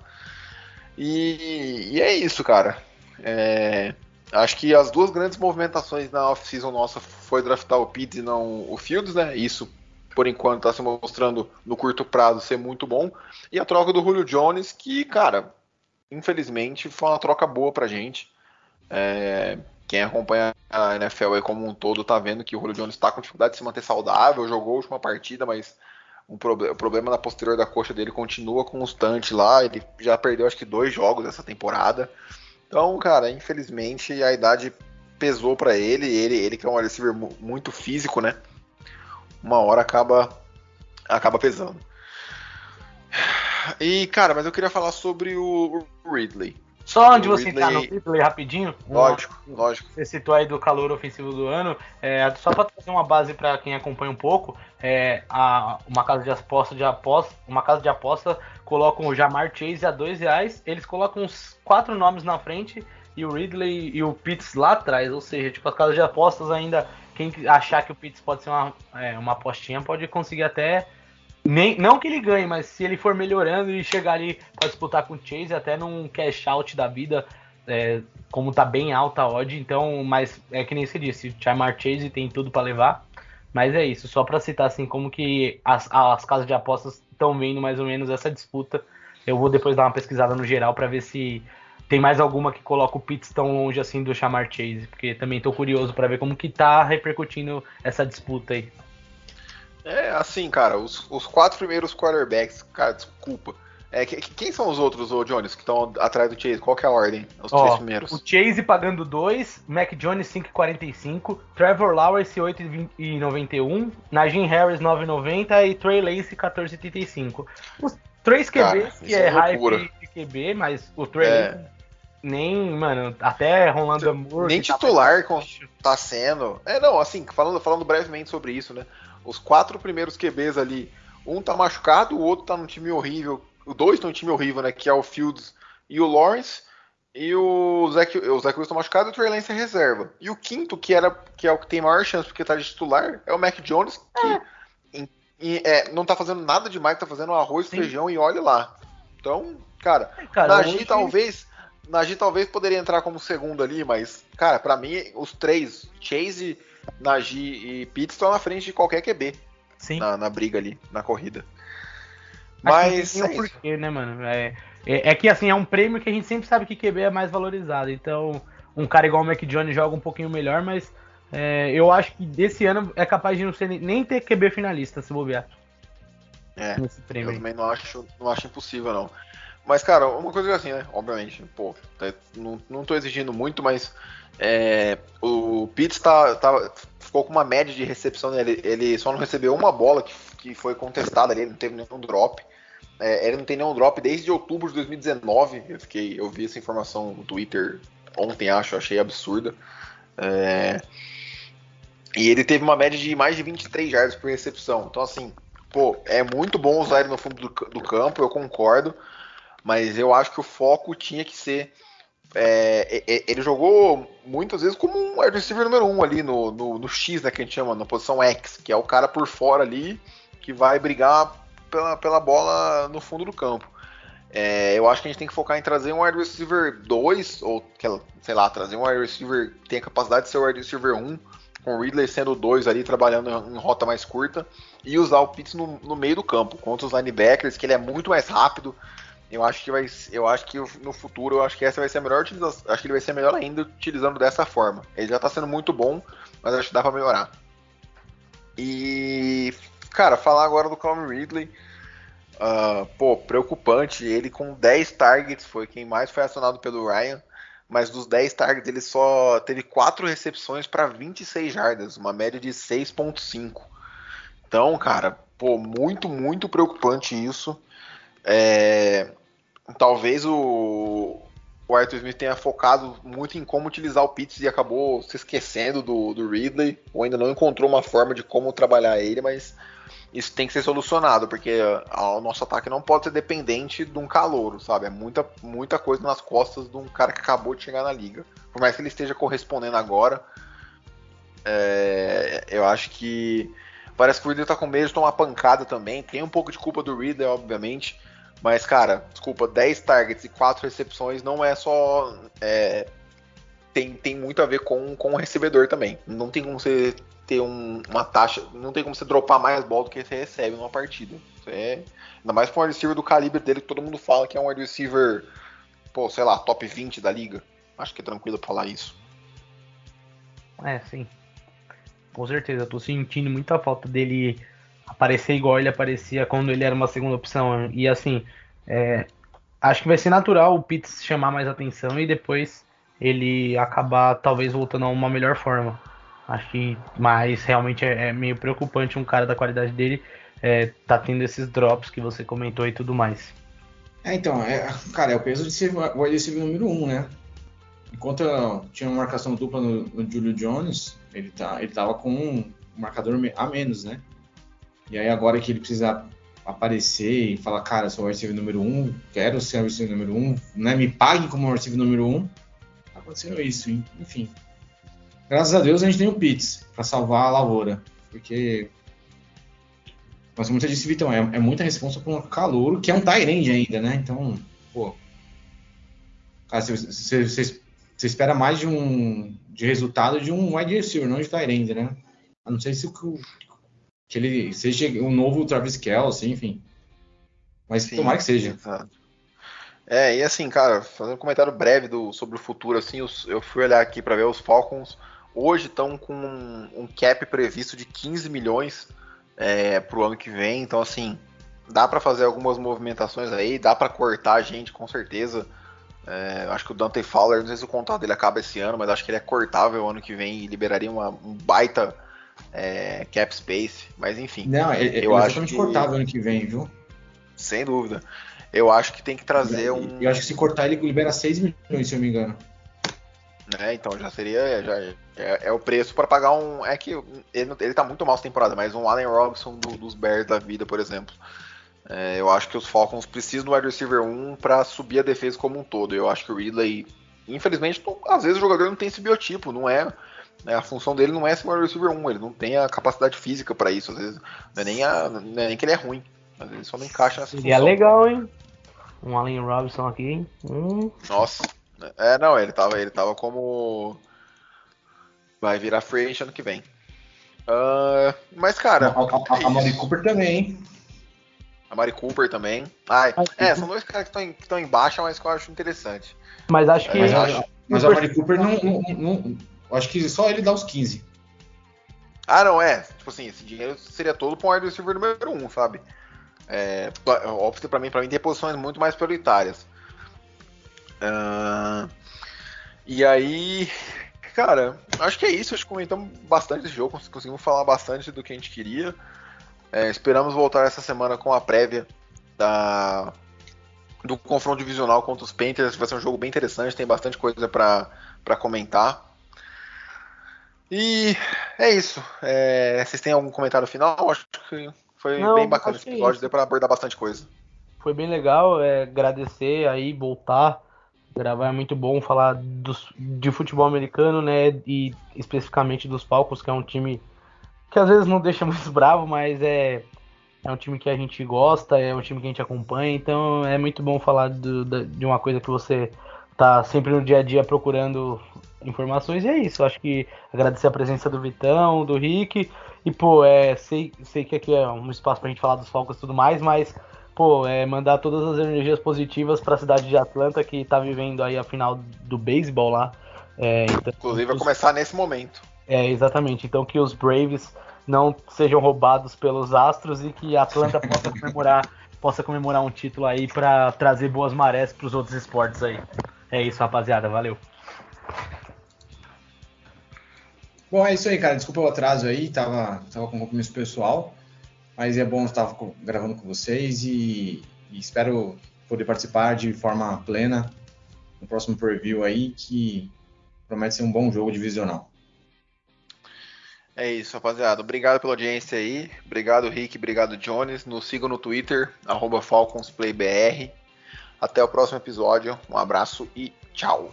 E, e é isso, cara. É, acho que as duas grandes movimentações na off-season nossa foi draftar o Pitts e não o Fields, né? Isso por enquanto está se mostrando no curto prazo ser muito bom. E a troca do Julio Jones, que, cara, infelizmente foi uma troca boa pra gente. É, quem acompanha a NFL aí como um todo tá vendo que o Julio Jones está com dificuldade de se manter saudável, jogou a última partida, mas um o problema na posterior da coxa dele continua constante lá. Ele já perdeu acho que dois jogos essa temporada. Então, cara, infelizmente a idade pesou para ele. Ele, ele que é um receiver muito físico, né? uma hora acaba acaba pesando. E, cara, mas eu queria falar sobre o Ridley. Só antes de você Ridley... entrar no Ridley rapidinho. Lógico, lógico. Você citou aí do calor ofensivo do ano. É, só para trazer uma base para quem acompanha um pouco, é, a, uma casa de aposta de aposta, uma casa de aposta colocam o Jamar Chase a dois reais. Eles colocam uns quatro nomes na frente e o Ridley e o Pitts lá atrás. Ou seja, tipo, as casas de apostas ainda. Quem achar que o Pitts pode ser uma, é, uma apostinha pode conseguir até nem, não que ele ganhe, mas se ele for melhorando e chegar ali para disputar com o Chase, até num cash out da vida, é, como tá bem alta a odd, então, mas é que nem se disse, Chamar Chase tem tudo para levar. Mas é isso, só para citar assim como que as, as casas de apostas estão vendo mais ou menos essa disputa. Eu vou depois dar uma pesquisada no geral para ver se tem mais alguma que coloca o Pitts tão longe assim do Chamar Chase, porque também tô curioso para ver como que tá repercutindo essa disputa aí. É, assim, cara, os, os quatro primeiros quarterbacks, cara, desculpa. É, que, quem são os outros, ô Jones, que estão atrás do Chase? Qual que é a ordem? Os Ó, três primeiros. O Chase pagando 2, Mac Jones 5,45, Trevor Lawrence 8,91, Najee Harris 9,90 e Trey Lance 14,75. Os três QBs, Cara, que é, é hype de QB, mas o Trey é. nem, mano, até Rolando Moore. Nem titular tá, tá sendo. É, não, assim, falando, falando brevemente sobre isso, né? Os quatro primeiros QBs ali, um tá machucado, o outro tá num time horrível. Os dois estão num time horrível, né? Que é o Fields e o Lawrence. E o Zach, o Zach Wilson tá machucado e o Trey Lance é reserva. E o quinto, que, era, que é o que tem maior chance porque tá de titular, é o Mac Jones, que é. Em, em, é, não tá fazendo nada demais, tá fazendo arroz, Sim. feijão e olha lá. Então, cara, é, cara Nagy hoje... talvez. Nagy talvez poderia entrar como segundo ali, mas, cara, para mim, os três, Chase, Nagy e Pitts estão na frente de qualquer QB. Sim. Na, na briga ali, na corrida. Mas. Tem é porquê, né, mano? É, é, é, que assim, é um prêmio que a gente sempre sabe que QB é mais valorizado. Então, um cara igual o Mac Jones joga um pouquinho melhor, mas é, eu acho que desse ano é capaz de não ser nem ter QB finalista se bobear. É, eu também não acho, não acho impossível, não. Mas, cara, uma coisa assim, né? Obviamente, pô, tá, não, não tô exigindo muito, mas é, o Pitts tá, tá, ficou com uma média de recepção, né? ele, ele só não recebeu uma bola que, que foi contestada ali, ele não teve nenhum drop. É, ele não tem nenhum drop desde outubro de 2019. Eu fiquei, eu vi essa informação no Twitter ontem, acho, achei absurda. É, e ele teve uma média de mais de 23 jardas por recepção. Então, assim, pô, é muito bom usar ele no fundo do, do campo, eu concordo. Mas eu acho que o foco tinha que ser é, ele jogou muitas vezes como um wide receiver número 1 um ali no, no, no, X, né, que a gente chama, na posição X, que é o cara por fora ali que vai brigar pela, pela bola no fundo do campo. É, eu acho que a gente tem que focar em trazer um wide receiver 2, ou sei lá, trazer um wide receiver que tem a capacidade de ser wide receiver 1, um, com o Ridley sendo 2 ali, trabalhando em rota mais curta, e usar o Pitts no, no meio do campo, contra os linebackers, que ele é muito mais rápido, eu acho que vai, eu acho que no futuro, eu acho que essa vai ser a melhor utilização. Acho que ele vai ser melhor ainda utilizando dessa forma. Ele já tá sendo muito bom, mas acho que dá para melhorar. E cara, falar agora do Calvin Ridley, uh, pô, preocupante. Ele com 10 targets foi quem mais foi acionado pelo Ryan, mas dos 10 targets ele só teve 4 recepções para 26 jardas, uma média de 6.5. Então, cara, pô, muito, muito preocupante isso. É, talvez o, o Arthur Smith tenha focado muito em como utilizar o Pitts e acabou se esquecendo do, do Ridley, ou ainda não encontrou uma forma de como trabalhar ele, mas isso tem que ser solucionado, porque o nosso ataque não pode ser dependente de um calouro, sabe? É muita, muita coisa nas costas de um cara que acabou de chegar na liga. Por mais que ele esteja correspondendo agora, é, eu acho que parece que o Ridley tá com medo de tomar pancada também. Tem um pouco de culpa do Ridley, obviamente, mas, cara, desculpa, 10 targets e 4 recepções não é só. É, tem, tem muito a ver com, com o recebedor também. Não tem como você ter um, uma taxa. Não tem como você dropar mais bola do que você recebe numa partida. É, ainda mais com um receiver do calibre dele, que todo mundo fala que é um receiver, pô, sei lá, top 20 da liga. Acho que é tranquilo falar isso. É, sim. Com certeza, eu tô sentindo muita falta dele aparecer igual ele aparecia quando ele era uma segunda opção. E assim, é, acho que vai ser natural o Pitts chamar mais atenção e depois ele acabar talvez voltando a uma melhor forma. Acho que, mas realmente é, é meio preocupante um cara da qualidade dele é, tá tendo esses drops que você comentou e tudo mais. É, então, é, cara, é o peso de ser o receiver número um, né? Enquanto tinha uma marcação dupla no, no Julio Jones, ele, tá, ele tava com um marcador a menos, né? E aí agora que ele precisa aparecer e falar, cara, sou o receiver número um, quero ser o receiver número um, né? Me pague como o receiver número um. Tá acontecendo isso, hein? enfim. Graças a Deus a gente tem o Pitts para salvar a lavoura, porque mas como você disse, Vitão, é, é muita responsa para um calouro que é um Tyrande ainda, né? Então, pô. Cara, você, você, você, espera mais de um de resultado de um wide receiver, não de Tyrande, né? A não sei se o que ele seja um novo Travis Kelce, enfim. Mas Sim, tomara que seja. Exato. É, e assim, cara, fazendo um comentário breve do, sobre o futuro, assim, eu fui olhar aqui para ver os Falcons. Hoje estão com um, um, cap previsto de 15 milhões é, pro ano que vem, então assim, dá para fazer algumas movimentações aí, dá para cortar a gente com certeza. É, acho que o Dante Fowler, não sei se o contrato dele acaba esse ano, mas acho que ele é cortável ano que vem e liberaria uma, um baita é, cap space, mas enfim. Não, é, é eu é acho que cortável ano que vem, viu? Sem dúvida. Eu acho que tem que trazer um. Eu acho que se cortar ele libera 6 milhões, se eu me engano. É, então já seria. Já, é, é o preço para pagar um. É que ele, ele tá muito mal essa temporada, mas um Allen Robinson do, dos Bears da vida, por exemplo. É, eu acho que os Falcons precisam do wide receiver 1 para subir a defesa como um todo. Eu acho que o Ridley, infelizmente, às vezes o jogador não tem esse biotipo, não é né, a função dele não é ser wide receiver 1, ele não tem a capacidade física para isso. Às vezes não é, nem a, não é nem que ele é ruim, às vezes só não encaixa nessa Seria função. legal, hein? Um Allen Robinson aqui. Hum. Nossa. É, não, ele tava, ele tava como. Vai virar free agent ano que vem. Uh, mas, cara. A, a, a, a Mari Cooper também, hein? A Mari Cooper também. Ai, é, são dois caras que estão em baixa, mas que eu acho interessante. Mas acho que. Mas, acho, mas a Mari Cooper não, não, não, Acho que só ele dá os 15. Ah, não, é. Tipo assim, esse dinheiro seria todo para um wide receiver número 1, sabe? É, óbvio que pra mim, pra mim tem posições muito mais prioritárias. Uh, e aí, cara, acho que é isso. Acho que comentamos bastante desse jogo, conseguimos falar bastante do que a gente queria. É, esperamos voltar essa semana com a prévia da, do confronto divisional contra os Panthers. Vai ser um jogo bem interessante, tem bastante coisa para comentar. E é isso. É, vocês têm algum comentário final? Acho que foi Não, bem bacana esse episódio, deu para abordar bastante coisa. Foi bem legal, é, agradecer aí, voltar. Gravar é muito bom falar dos, de futebol americano, né? E especificamente dos Falcons, que é um time que às vezes não deixa muito bravo, mas é, é um time que a gente gosta, é um time que a gente acompanha, então é muito bom falar do, de uma coisa que você tá sempre no dia a dia procurando informações e é isso. Acho que agradecer a presença do Vitão, do Rick. E, pô, é, sei, sei que aqui é um espaço pra gente falar dos Falcons e tudo mais, mas, pô, é mandar todas as energias positivas para a cidade de Atlanta, que tá vivendo aí a final do beisebol lá. É, então, Inclusive vai começar nesse momento. É, exatamente. Então que os Braves não sejam roubados pelos Astros e que Atlanta possa comemorar, possa comemorar um título aí para trazer boas marés para os outros esportes aí. É isso, rapaziada. Valeu. Bom, é isso aí, cara. Desculpa o atraso aí, tava, tava com compromisso pessoal, mas é bom estar gravando com vocês e, e, espero poder participar de forma plena no próximo preview aí, que promete ser um bom jogo divisional. É isso, rapaziada. Obrigado pela audiência aí. Obrigado, Rick. Obrigado, Jones. Nos sigam no Twitter, FalconsPlayBR. Até o próximo episódio. Um abraço e tchau.